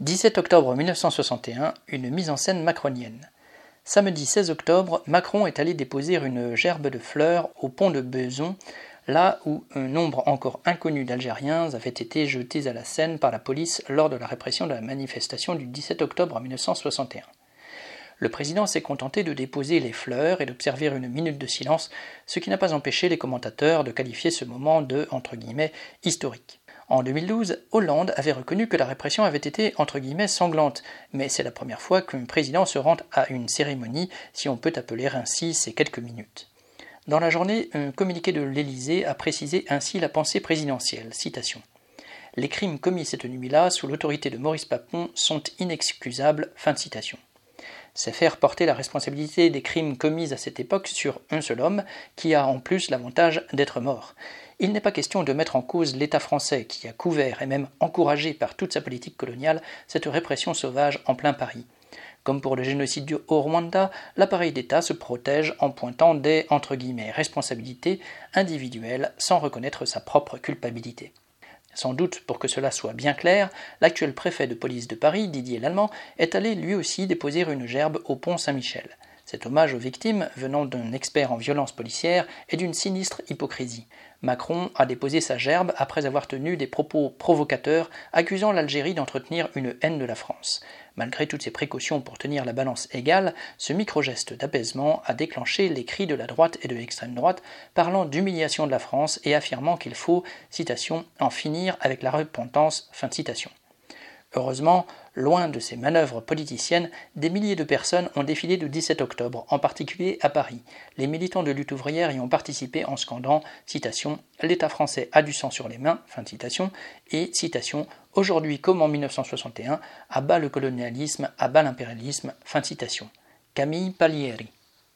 17 octobre 1961, une mise en scène macronienne. Samedi 16 octobre, Macron est allé déposer une gerbe de fleurs au pont de Beson, là où un nombre encore inconnu d'Algériens avait été jetés à la Seine par la police lors de la répression de la manifestation du 17 octobre 1961. Le président s'est contenté de déposer les fleurs et d'observer une minute de silence, ce qui n'a pas empêché les commentateurs de qualifier ce moment de entre guillemets historique. En 2012, Hollande avait reconnu que la répression avait été entre guillemets sanglante, mais c'est la première fois qu'un président se rend à une cérémonie, si on peut appeler ainsi ces quelques minutes. Dans la journée, un communiqué de l'Élysée a précisé ainsi la pensée présidentielle. Les crimes commis cette nuit-là sous l'autorité de Maurice Papon sont inexcusables. C'est faire porter la responsabilité des crimes commis à cette époque sur un seul homme, qui a en plus l'avantage d'être mort. Il n'est pas question de mettre en cause l'État français qui a couvert et même encouragé par toute sa politique coloniale cette répression sauvage en plein Paris. Comme pour le génocide au Rwanda, l'appareil d'État se protège en pointant des responsabilités individuelles sans reconnaître sa propre culpabilité. Sans doute pour que cela soit bien clair, l'actuel préfet de police de Paris, Didier Lallemand, est allé lui aussi déposer une gerbe au pont Saint-Michel. Cet hommage aux victimes, venant d'un expert en violence policière, est d'une sinistre hypocrisie. Macron a déposé sa gerbe après avoir tenu des propos provocateurs accusant l'Algérie d'entretenir une haine de la France. Malgré toutes ces précautions pour tenir la balance égale, ce micro-geste d'apaisement a déclenché les cris de la droite et de l'extrême droite parlant d'humiliation de la France et affirmant qu'il faut, citation, en finir avec la repentance. Heureusement, loin de ces manœuvres politiciennes, des milliers de personnes ont défilé le 17 octobre, en particulier à Paris. Les militants de lutte ouvrière y ont participé en scandant citation L'État français a du sang sur les mains, et citation Aujourd'hui comme en 1961, à bas le colonialisme, à bas l'impérialisme, fin de. Camille Palieri.